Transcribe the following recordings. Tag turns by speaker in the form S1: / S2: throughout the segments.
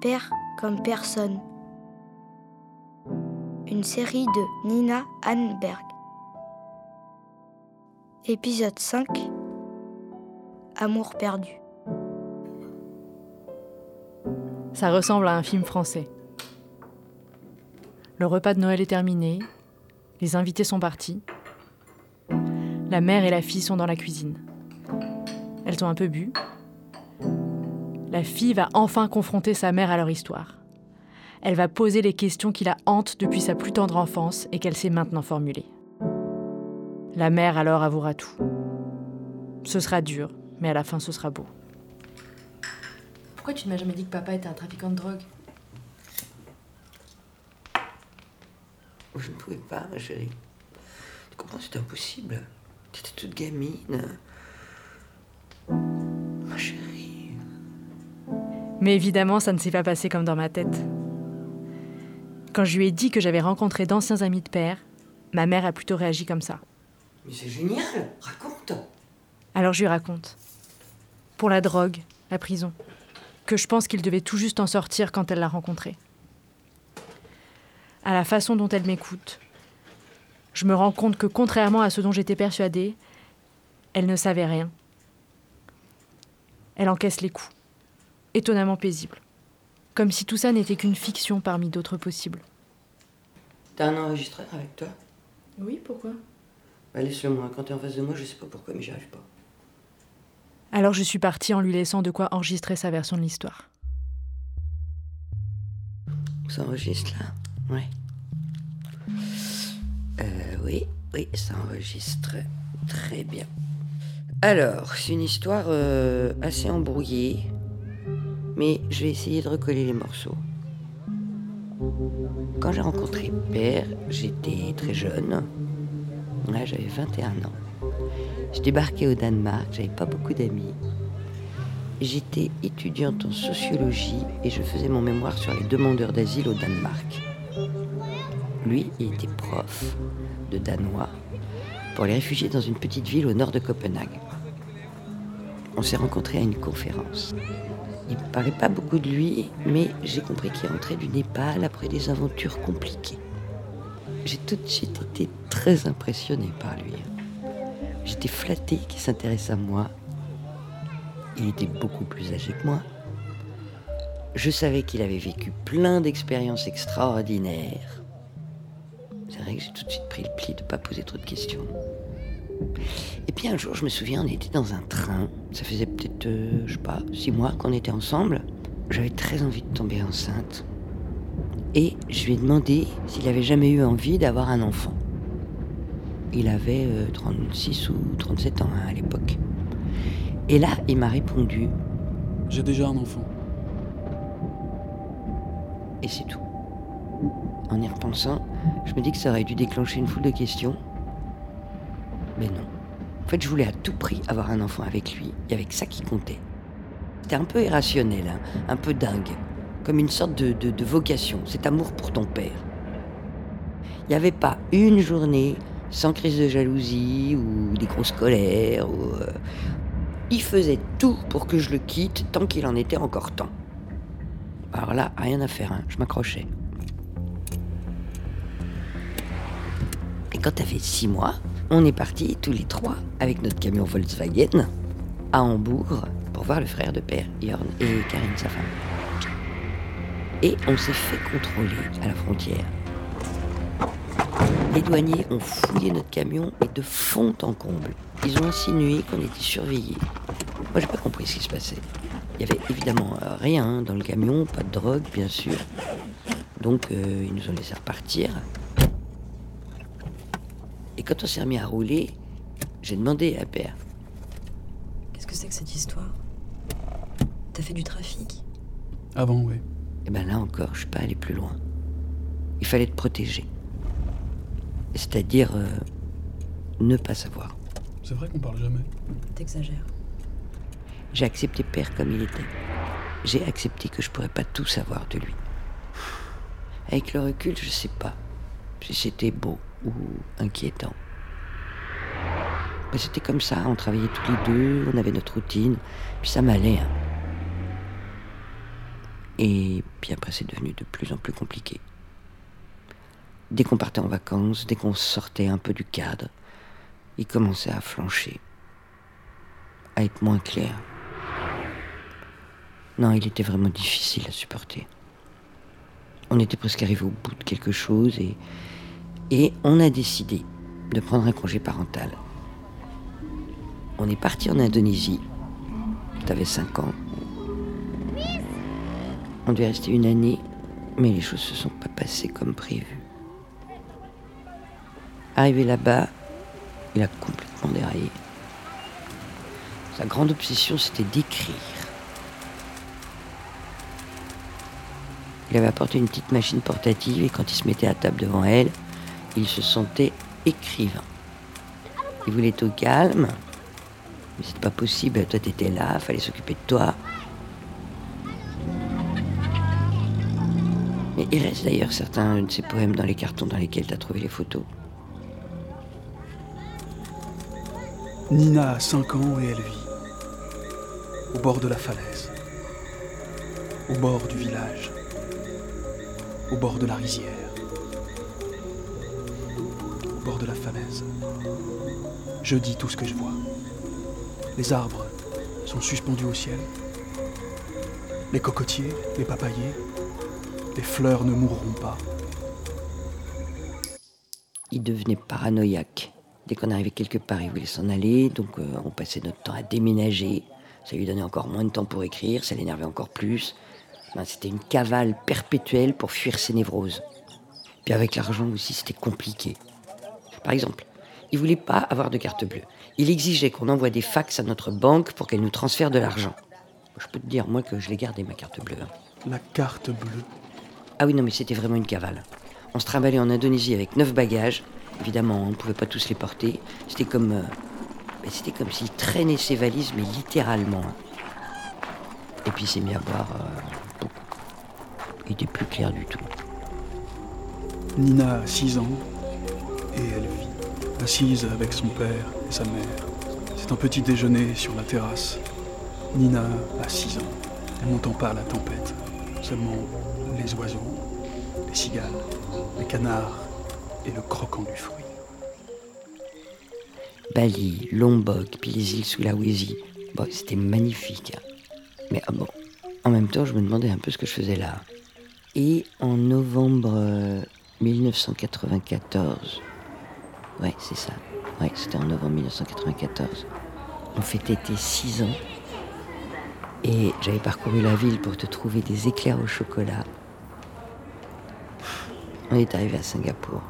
S1: Père comme personne. Une série de Nina Hanberg. Épisode 5 Amour perdu.
S2: Ça ressemble à un film français. Le repas de Noël est terminé, les invités sont partis. La mère et la fille sont dans la cuisine. Elles ont un peu bu. La fille va enfin confronter sa mère à leur histoire. Elle va poser les questions qui la hantent depuis sa plus tendre enfance et qu'elle sait maintenant formuler. La mère alors avouera tout. Ce sera dur, mais à la fin ce sera beau.
S3: Pourquoi tu ne m'as jamais dit que papa était un trafiquant de drogue?
S4: Je ne pouvais pas, ma chérie. Tu comprends, c'était impossible? Tu étais toute gamine.
S2: Mais évidemment, ça ne s'est pas passé comme dans ma tête. Quand je lui ai dit que j'avais rencontré d'anciens amis de père, ma mère a plutôt réagi comme ça.
S4: Mais c'est génial, raconte.
S2: Alors je lui raconte. Pour la drogue, la prison. Que je pense qu'il devait tout juste en sortir quand elle l'a rencontré. À la façon dont elle m'écoute, je me rends compte que contrairement à ce dont j'étais persuadée, elle ne savait rien. Elle encaisse les coups, étonnamment paisible, comme si tout ça n'était qu'une fiction parmi d'autres possibles.
S4: T'as un enregistreur avec toi?
S3: Oui, pourquoi?
S4: Bah, Laisse-le moi. Quand t'es en face de moi, je sais pas pourquoi, mais j'y arrive pas.
S2: Alors je suis partie en lui laissant de quoi enregistrer sa version de l'histoire.
S4: Ça enregistre là? Ouais. Euh, oui, oui, ça enregistre très bien. Alors, c'est une histoire euh, assez embrouillée, mais je vais essayer de recoller les morceaux. Quand j'ai rencontré Père, j'étais très jeune. Là, j'avais 21 ans. Je débarquais au Danemark, j'avais pas beaucoup d'amis. J'étais étudiante en sociologie et je faisais mon mémoire sur les demandeurs d'asile au Danemark. Lui, il était prof de danois pour les réfugiés dans une petite ville au nord de Copenhague. On s'est rencontrés à une conférence. Il ne parlait pas beaucoup de lui, mais j'ai compris qu'il rentrait du Népal après des aventures compliquées. J'ai tout de suite été très impressionnée par lui. J'étais flattée qu'il s'intéresse à moi. Il était beaucoup plus âgé que moi. Je savais qu'il avait vécu plein d'expériences extraordinaires. C'est vrai que j'ai tout de suite pris le pli de ne pas poser trop de questions. Et puis un jour, je me souviens, on était dans un train. Ça faisait peut-être, euh, je sais pas, six mois qu'on était ensemble. J'avais très envie de tomber enceinte. Et je lui ai demandé s'il avait jamais eu envie d'avoir un enfant. Il avait 36 euh, ou 37 ans hein, à l'époque. Et là, il m'a répondu
S5: J'ai déjà un enfant.
S4: Et c'est tout. En y repensant, je me dis que ça aurait dû déclencher une foule de questions. Mais non. En fait, je voulais à tout prix avoir un enfant avec lui. Avait que ça qui comptait. C'était un peu irrationnel, hein, un peu dingue. Comme une sorte de, de vocation, cet amour pour ton père. Il n'y avait pas une journée sans crise de jalousie ou des grosses colères. Ou, euh, Il faisait tout pour que je le quitte tant qu'il en était encore temps. Alors là, rien à faire, hein, je m'accrochais. Et quand t'avais six mois, on est partis tous les trois avec notre camion Volkswagen à Hambourg pour voir le frère de père, Jorn, et Karine, sa femme. Et on s'est fait contrôler à la frontière. Les douaniers ont fouillé notre camion et de fond en comble. Ils ont insinué qu'on était surveillés. Moi, j'ai pas compris ce qui se passait. Il y avait évidemment euh, rien dans le camion, pas de drogue, bien sûr. Donc, euh, ils nous ont laissé repartir. Quand on s'est remis à rouler, j'ai demandé à Père.
S3: Qu'est-ce que c'est que cette histoire? T'as fait du trafic?
S5: Avant, oui.
S4: Et ben là encore, je suis pas allé plus loin. Il fallait te protéger. C'est-à-dire euh, ne pas savoir.
S5: C'est vrai qu'on parle jamais.
S3: T'exagères.
S4: J'ai accepté Père comme il était. J'ai accepté que je pourrais pas tout savoir de lui. Avec le recul, je sais pas si c'était beau ou inquiétant. Mais c'était comme ça, on travaillait tous les deux, on avait notre routine, puis ça m'allait. hein. Et puis après, c'est devenu de plus en plus compliqué. Dès qu'on partait en vacances, dès qu'on sortait un peu du cadre, il commençait à flancher, à être moins clair. Non, il était vraiment difficile à supporter. On était presque arrivé au bout de quelque chose et, et on a décidé de prendre un congé parental. On est parti en Indonésie. T'avais 5 ans. On devait rester une année, mais les choses se sont pas passées comme prévu. Arrivé là-bas, il a complètement déraillé. Sa grande obsession, c'était d'écrire. Il avait apporté une petite machine portative et quand il se mettait à table devant elle, il se sentait écrivain. Il voulait être au calme, mais c'était pas possible. Toi, t'étais là, fallait s'occuper de toi. Mais il reste d'ailleurs certains de ses poèmes dans les cartons dans lesquels t'as trouvé les photos.
S5: Nina a 5 ans et elle vit au bord de la falaise, au bord du village, au bord de la rizière, de la falaise. Je dis tout ce que je vois. Les arbres sont suspendus au ciel. Les cocotiers, les papayers, les fleurs ne mourront pas.
S4: Il devenait paranoïaque. Dès qu'on arrivait quelque part, il voulait s'en aller, donc euh, on passait notre temps à déménager. Ça lui donnait encore moins de temps pour écrire, ça l'énervait encore plus. Ben, c'était une cavale perpétuelle pour fuir ses névroses. Puis avec l'argent aussi, c'était compliqué. Par exemple, il voulait pas avoir de carte bleue. Il exigeait qu'on envoie des fax à notre banque pour qu'elle nous transfère de l'argent. Je peux te dire, moi, que je l'ai gardé, ma carte bleue. hein.
S5: La carte bleue.
S4: Ah oui, non, mais c'était vraiment une cavale. On se trimballait en Indonésie avec neuf bagages. Évidemment, on ne pouvait pas tous les porter. C'était comme. euh, ben, c'était comme s'il traînait ses valises, mais littéralement. Et puis il s'est mis à boire euh. Il était plus clair du tout.
S5: Nina a 6 ans et elle vit, assise avec son père et sa mère. C'est un petit déjeuner sur la terrasse. Nina a 6 ans. Elle n'entend pas la tempête, seulement les oiseaux, les cigales, les canards et le croquant du fruit.
S4: Bali, Lombok, puis les îles Sulawesi. Bon, c'était magnifique. hein. Mais ah bon, en même temps, je me demandais un peu ce que je faisais là. Et en novembre euh, 1994, ouais, c'est ça. Ouais, c'était en novembre 1994. On fêtait tes 6 ans. Et j'avais parcouru la ville pour te trouver des éclairs au chocolat. On est arrivé à Singapour.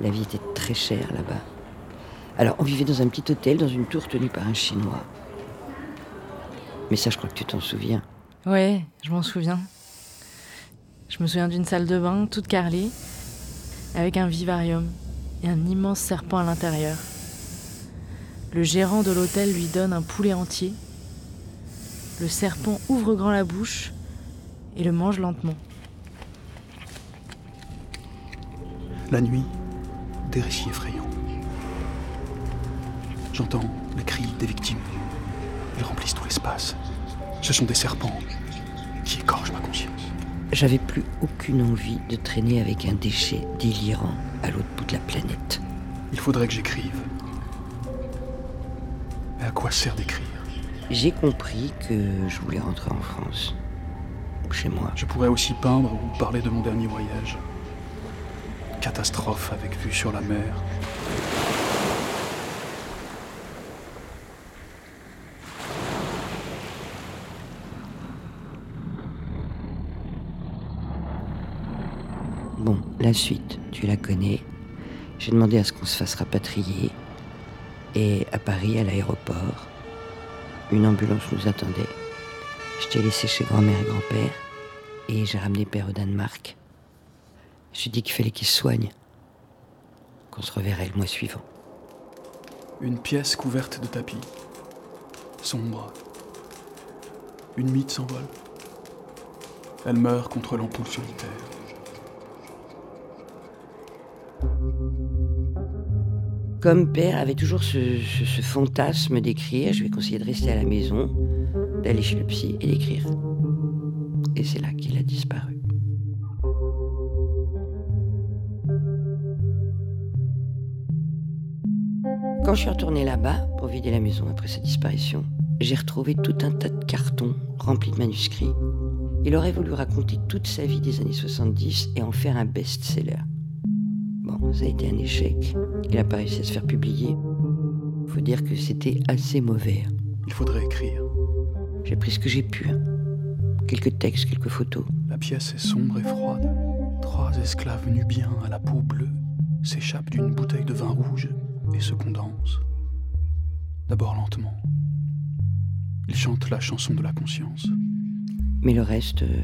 S4: La vie était très chère là-bas. Alors, on vivait dans un petit hôtel, dans une tour tenue par un Chinois. Mais ça, je crois que tu t'en souviens.
S2: Ouais, je m'en souviens. Je me souviens d'une salle de bain toute carrelée, avec un vivarium un immense serpent à l'intérieur. Le gérant de l'hôtel lui donne un poulet entier. Le serpent ouvre grand la bouche et le mange lentement.
S5: La nuit, des récits effrayants. J'entends les cris des victimes. Ils remplissent tout l'espace. Ce sont des serpents qui égorgent ma conscience.
S4: J'avais plus aucune envie de traîner avec un déchet délirant à l'autre bout de la planète.
S5: Il faudrait que j'écrive. Mais à quoi sert d'écrire?
S4: J'ai compris que je voulais rentrer en France. Ou chez moi.
S5: Je pourrais aussi peindre ou parler de mon dernier voyage. Catastrophe avec vue sur la mer.
S4: Bon, la suite, tu la connais. J'ai demandé à ce qu'on se fasse rapatrier. Et à Paris, à l'aéroport, une ambulance nous attendait. Je t'ai laissé chez grand-mère et grand-père. Et j'ai ramené père au Danemark. J'ai dit qu'il fallait qu'il se soigne. Qu'on se reverrait le mois suivant.
S5: Une pièce couverte de tapis. Sombre. Une mythe s'envole. Elle meurt contre l'ampoule solitaire.
S4: Comme père avait toujours ce, fantasme d'écrire, je lui ai conseillé de rester à la maison, d'aller chez le psy et d'écrire. et c'est là qu'il a disparu. Quand je suis retournée là-bas pour vider la maison après sa disparition, j'ai retrouvé tout un tas de cartons remplis de manuscrits. Il aurait voulu raconter toute sa vie des années 70 et en faire un best-seller. Bon, ça a été un échec. Il n'a pas réussi à se faire publier. Faut dire que c'était assez mauvais.
S5: Il faudrait écrire.
S4: J'ai pris ce que j'ai pu. hein. Quelques textes, quelques photos.
S5: La pièce est sombre et froide. Trois esclaves nubiens à la peau bleue s'échappent d'une bouteille de vin rouge et se condensent. D'abord lentement. Ils chantent la chanson de la conscience.
S4: Mais le reste, euh,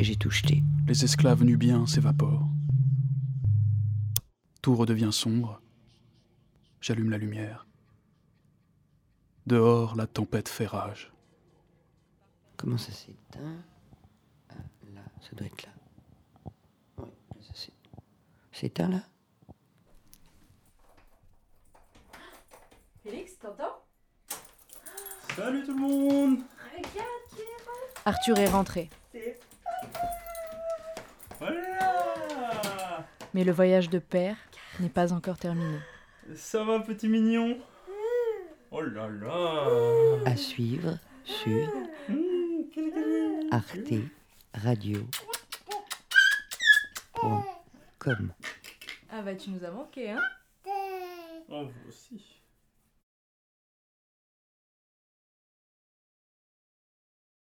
S4: j'ai tout jeté.
S5: Les esclaves nubiens s'évaporent. Tout redevient sombre. J'allume la lumière. Dehors, la tempête fait rage.
S4: Comment ça s'éteint? Ah, Là, ça doit être là. Oui, ça s'est- c'est éteint là?
S2: Félix, t'entends?
S6: Salut tout le monde
S2: Arthur est rentré,
S6: Voilà
S2: mais le voyage de père n'est pas encore terminé.
S6: Ça va petit mignon Oh là là
S4: À suivre sur
S6: Mmh,
S4: Arte Radio. Com.
S2: Ah bah tu nous as manqué, hein
S6: Oh vous aussi